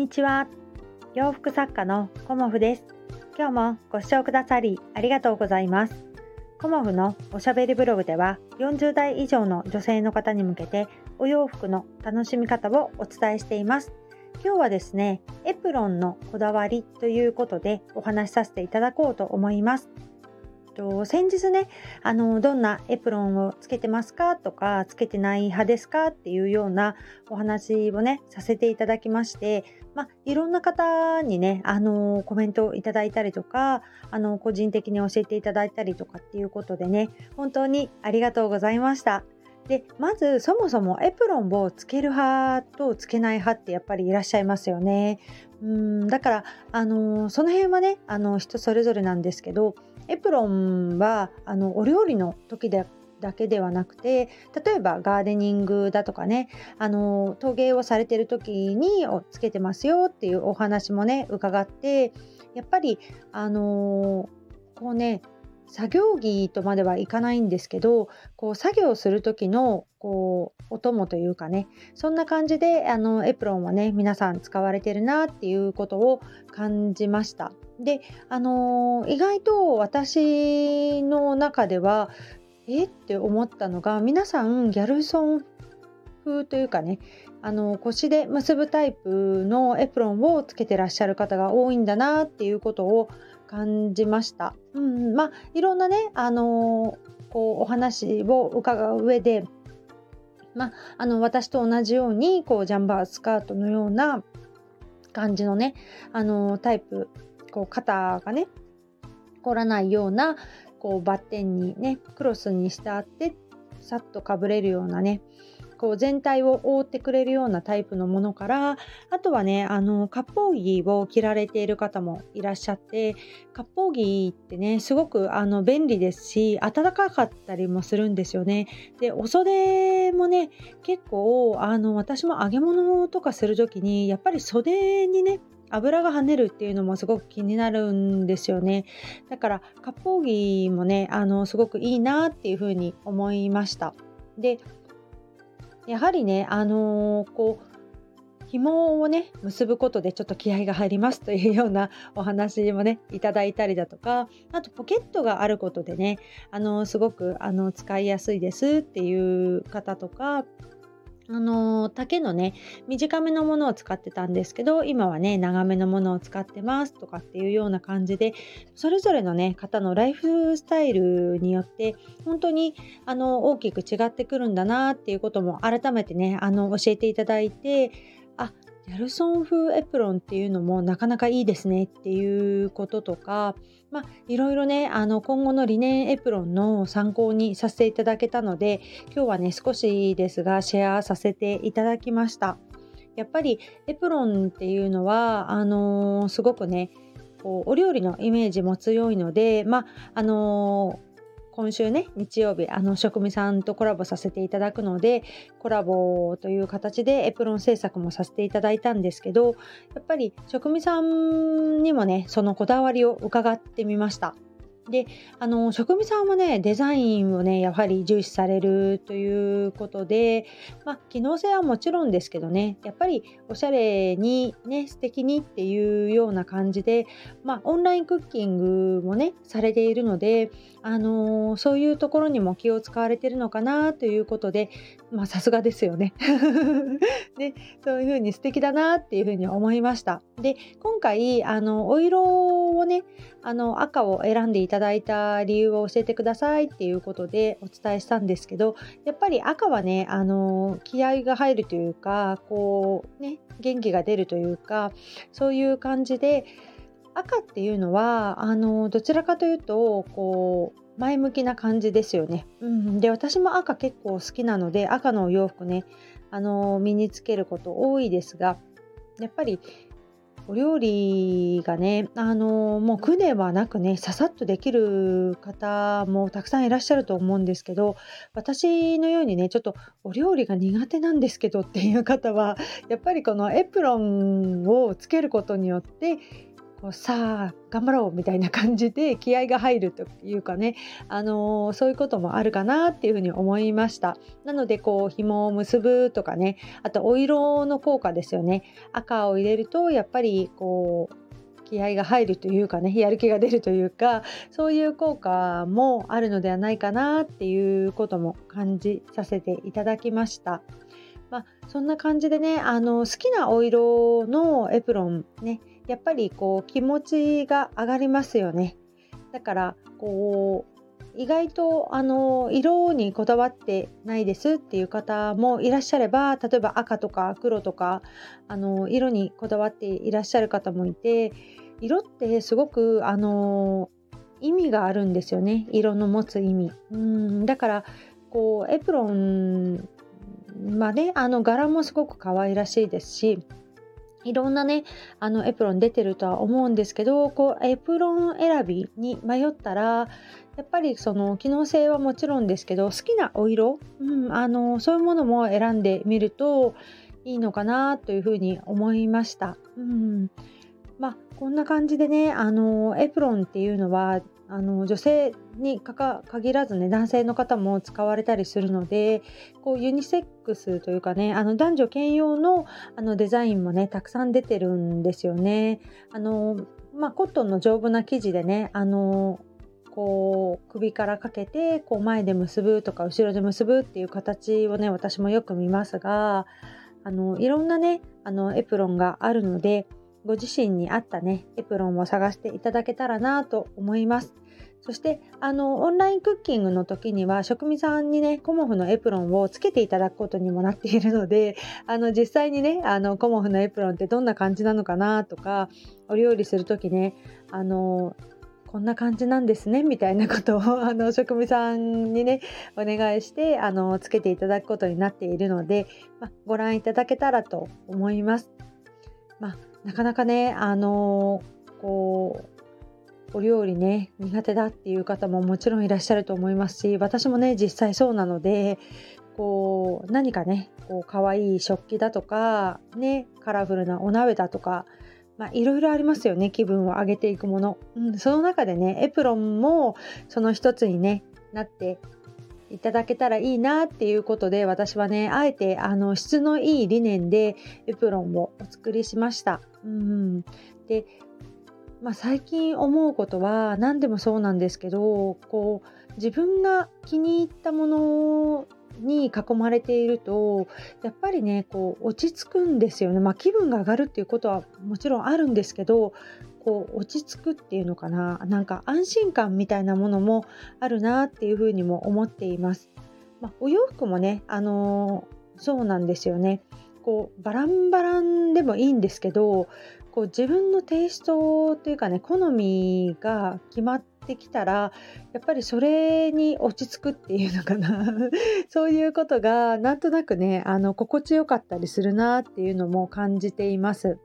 にちは。洋服作家のコモフです。今日もご視聴くださりありがとうございます。コモフのおしゃべりブログでは40代以上の女性の方に向けてお洋服の楽しみ方をお伝えしています。今日はですねエプロンのこだわりということでお話しさせていただこうと思います。と先日ねあのどんなエプロンをつけてますか？とかつけてない派ですか？っていうようなお話をねさせていただきましてまあ、いろんな方にね、あのコメントをいただいたりとか、あの個人的に教えていただいたりとかっていうことでね、本当にありがとうございました。でまずそもそもエプロンをつける派とつけない派ってやっぱりいらっしゃいますよね。うんだから、あのその辺はねあの人それぞれなんですけどエプロンはあのお料理の時でだけではなくて例えばガーデニングだとかねあの陶芸をされてる時につけてますよっていうお話もね伺ってやっぱりあのこうね作業着とまではいかないんですけどこう作業する時のこうお供というかねそんな感じであのエプロンはね皆さん使われてるなっていうことを感じました。であのー、意外と私の中ではえって思ったのが皆さんギャルソン風というかねあの腰で結ぶタイプのエプロンをつけてらっしゃる方が多いんだなっていうことを感じました。うん、まあいろんなねあのこうお話を伺う上でまあ、あの私と同じようにこうジャンバースカートのような感じのねあのタイプこう肩がね凝らないようなこうバッテンにねクロスにしてあってさっとかぶれるようなねこう全体を覆ってくれるようなタイプのものからあとはねあの割烹着を着られている方もいらっしゃって割烹着ってねすごくあの便利ですし暖かかったりもするんですよね。でお袖もね結構あの私も揚げ物とかする時にやっぱり袖にね油が跳ねるっていうのもすごく気になるんですよね。だから割烹着もねあのすごくいいなっていうふうに思いました。でやはりね、あのー、こう紐をね結ぶことでちょっと気合が入りますというようなお話もねいただいたりだとかあとポケットがあることでねあのすごくあの使いやすいですっていう方とかあの竹のね短めのものを使ってたんですけど今はね長めのものを使ってますとかっていうような感じでそれぞれのね方のライフスタイルによって本当にあの大きく違ってくるんだなっていうことも改めてねあの教えていただいてあギャルソン風エプロンっていうのもなかなかいいですねっていうこととかまあ、いろいろねあの今後のリネンエプロンの参考にさせていただけたので今日はね少しですがシェアさせていただきました。やっぱりエプロンっていうのはあのー、すごくねこうお料理のイメージも強いのでまああのー今週ね日曜日あの職味さんとコラボさせていただくのでコラボという形でエプロン制作もさせていただいたんですけどやっぱり職味さんにもねそのこだわりを伺ってみました。であの職味さんはねデザインをねやはり重視されるということで、まあ、機能性はもちろんですけどねやっぱりおしゃれにね素敵にっていうような感じで、まあ、オンラインクッキングもねされているので、あのそういうところにも気を使われてるのかなということでまあさすがですよね。で そういうふうに素敵だなっていうふうに思いました。で今回あのお色をねあの赤を選んでいただいた理由を教えてくださいっていうことでお伝えしたんですけどやっぱり赤はねあの気合が入るというかこうね元気が出るというかそういう感じで赤っていうのはあのどちらかというとこう前向きな感じですよね。うん、で私も赤結構好きなので赤のお洋服ねあの身につけること多いですがやっぱりお料理がね、あのもう苦ではなくね、ささっとできる方もたくさんいらっしゃると思うんですけど、私のようにね、ちょっとお料理が苦手なんですけどっていう方は、やっぱりこのエプロンをつけることによって、さあ頑張ろうみたいな感じで気合が入るというかね、あのー、そういうこともあるかなっていうふうに思いましたなのでこう紐を結ぶとかねあとお色の効果ですよね赤を入れるとやっぱりこう気合が入るというかねやる気が出るというかそういう効果もあるのではないかなっていうことも感じさせていただきました。まあ、そんな感じでねあの好きなお色のエプロンねやっぱりこう気持ちが上がりますよね。だからこう意外とあの色にこだわってないですっていう方もいらっしゃれば例えば赤とか黒とかあの色にこだわっていらっしゃる方もいて色ってすごくあの意味があるんですよね。色の持つ意味。うん。だからこうエプロンまあねあの柄もすごく可愛らしいですしいろんなねあのエプロン出てるとは思うんですけどこうエプロン選びに迷ったらやっぱりその機能性はもちろんですけど好きなお色、うん、あのそういうものも選んでみるといいのかなというふうに思いました。うんまあ、こんな感じでねあのエプロンっていうのはあの女性に限らずね男性の方も使われたりするのでこうユニセックスというかねあの男女兼用のあのデザインもねたくさん出てるんですよね。あのまあ、コットンの丈夫な生地でねあのこう首からかけてこう前で結ぶとか後ろで結ぶっていう形をね私もよく見ますがあのいろんなねあのエプロンがあるのでご自身に合ったねエプロンを探していただけたらなと思います。そしてあのオンラインクッキングの時には職味さんにねコモフのエプロンをつけていただくことにもなっているので あの実際にねあのコモフのエプロンってどんな感じなのかなとかお料理する時ねあのこんな感じなんですねみたいなことを あの職味さんにねお願いしてあのつけていただくことになっているので、まご覧いただけたらと思います。まあ、なかなかねあのこうお料理ね苦手だっていう方ももちろんいらっしゃると思いますし私もね実際そうなのでこう何かねこう可愛い食器だとかねカラフルなお鍋だとかまあ、いろいろありますよね気分を上げていくもの、うん、その中でねエプロンもその一つにねなっていただけたらいいなっていうことで私はねあえてあの質のいい理念でエプロンをお作りしました。うん、でまあ、最近思うことは何でもそうなんですけどこう自分が気に入ったものに囲まれているとやっぱりねこう落ち着くんですよね、まあ、気分が上がるっていうことはもちろんあるんですけどこう落ち着くっていうのかななんか安心感みたいなものもあるなっていうふうにも思っています。まあ、お洋服もね、あのー、そうなんですよね。こうバランバランでもいいんですけどこう自分のテイストというかね好みが決まってきたらやっぱりそれに落ち着くっていうのかな そういうことがなんとなくねあの心地よかったりするなっていうのも感じています。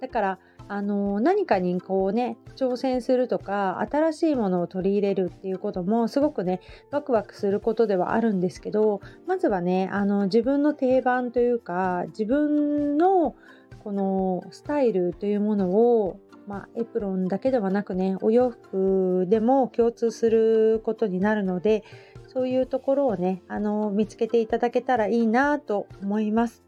だからあの何かにこうね挑戦するとか新しいものを取り入れるっていうこともすごくねワクワクすることではあるんですけどまずはねあの自分の定番というか自分のこのスタイルというものを、まあ、エプロンだけではなくねお洋服でも共通することになるのでそういうところをねあの見つけていただけたらいいなと思います。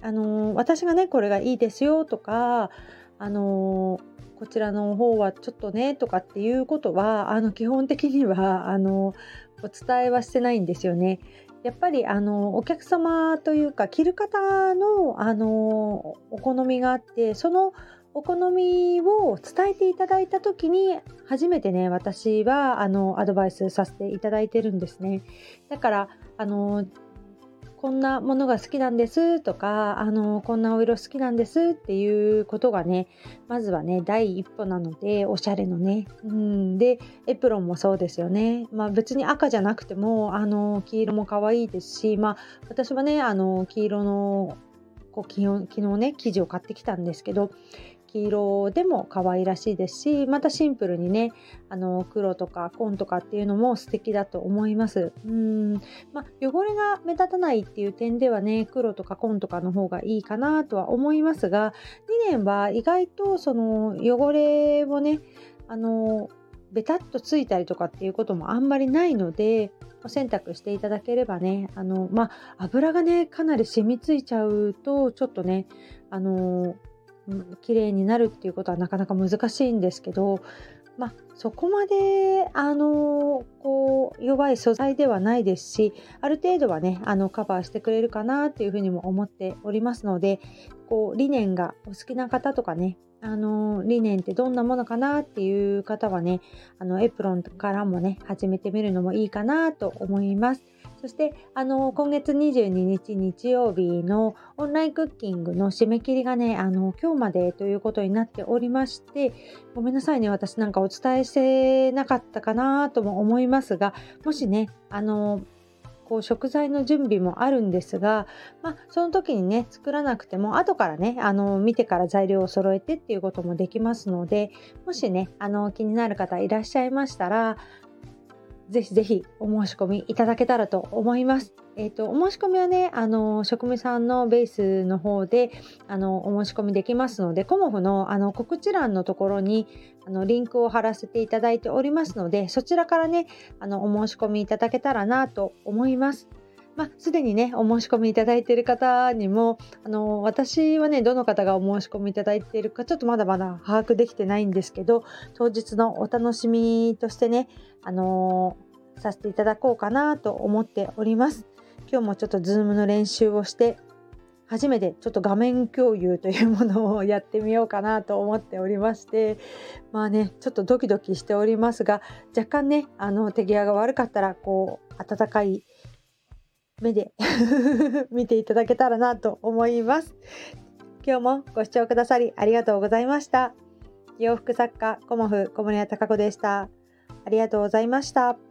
あの私がねこれがいいですよとかあのこちらの方はちょっとねとかっていうことはあの基本的には あのお伝えはしてないんですよね。やっぱりあのお客様というか着る方のあのお好みがあってそのお好みを伝えていただいた時に初めてね私はあのアドバイスさせていただいてるんですねだからあのこんなものが好きなんですとかあのこんなお色好きなんですっていうことがねまずはね第一歩なのでおしゃれのね。うん。でエプロンもそうですよね。まあ別に赤じゃなくてもあの黄色も可愛いですしまあ私はねあの黄色のこう昨日ね生地を買ってきたんですけど黄色でも可愛らしいですしまたシンプルにねあの黒とか紺とかっていうのも素敵だと思います。うん。まあ、汚れが目立たないっていう点ではね黒とか紺とかの方がいいかなとは思いますが2年は意外とその汚れをねあのベタッとついたりとかっていうこともあんまりないのでお洗濯していただければねあのまあ油がねかなり染みついちゃうとちょっとねあの綺麗になるっていうことはなかなか難しいんですけどまあ、そこまであのこう弱い素材ではないですしある程度はねあのカバーしてくれるかなっていうふうにも思っておりますのでこう理念がお好きな方とかねあの理念ってどんなものかなっていう方はねあのエプロンからもね始めてみるのもいいかなと思います。そしてあの今月22日日曜日のオンラインクッキングの締め切りがねあの今日までということになっておりましてごめんなさいね私なんかお伝えしてなかったかなとも思いますがもしねあのこう食材の準備もあるんですが、まあ、その時にね作らなくても後からねあの見てから材料を揃えてっていうこともできますのでもしねあの気になる方いらっしゃいましたらぜひぜひお申し込みいただけたらと思います。えっ、ー、と、お申し込みはね、あの、職務さんのベースの方で、あの、お申し込みできますので、コモフの、あの、告知欄のところに、あの、リンクを貼らせていただいておりますので、そちらからね、あの、お申し込みいただけたらなと思います。まあ、すでにね、お申し込みいただいている方にも、あの、私はね、どの方がお申し込みいただいているか、ちょっとまだまだ把握できてないんですけど、当日のお楽しみとしてね、あのさせていただこうかなと思っております。今日もちょっと Zoom の練習をして、初めてちょっと画面共有というものをやってみようかなと思っておりましてまあねちょっとドキドキしておりますが若干ねあの手際が悪かったらこう温かい目で 見ていただけたらなと思います。今日もご視聴くださりありがとうございました。洋服作家コモフ小森屋隆子でした。ありがとうございました。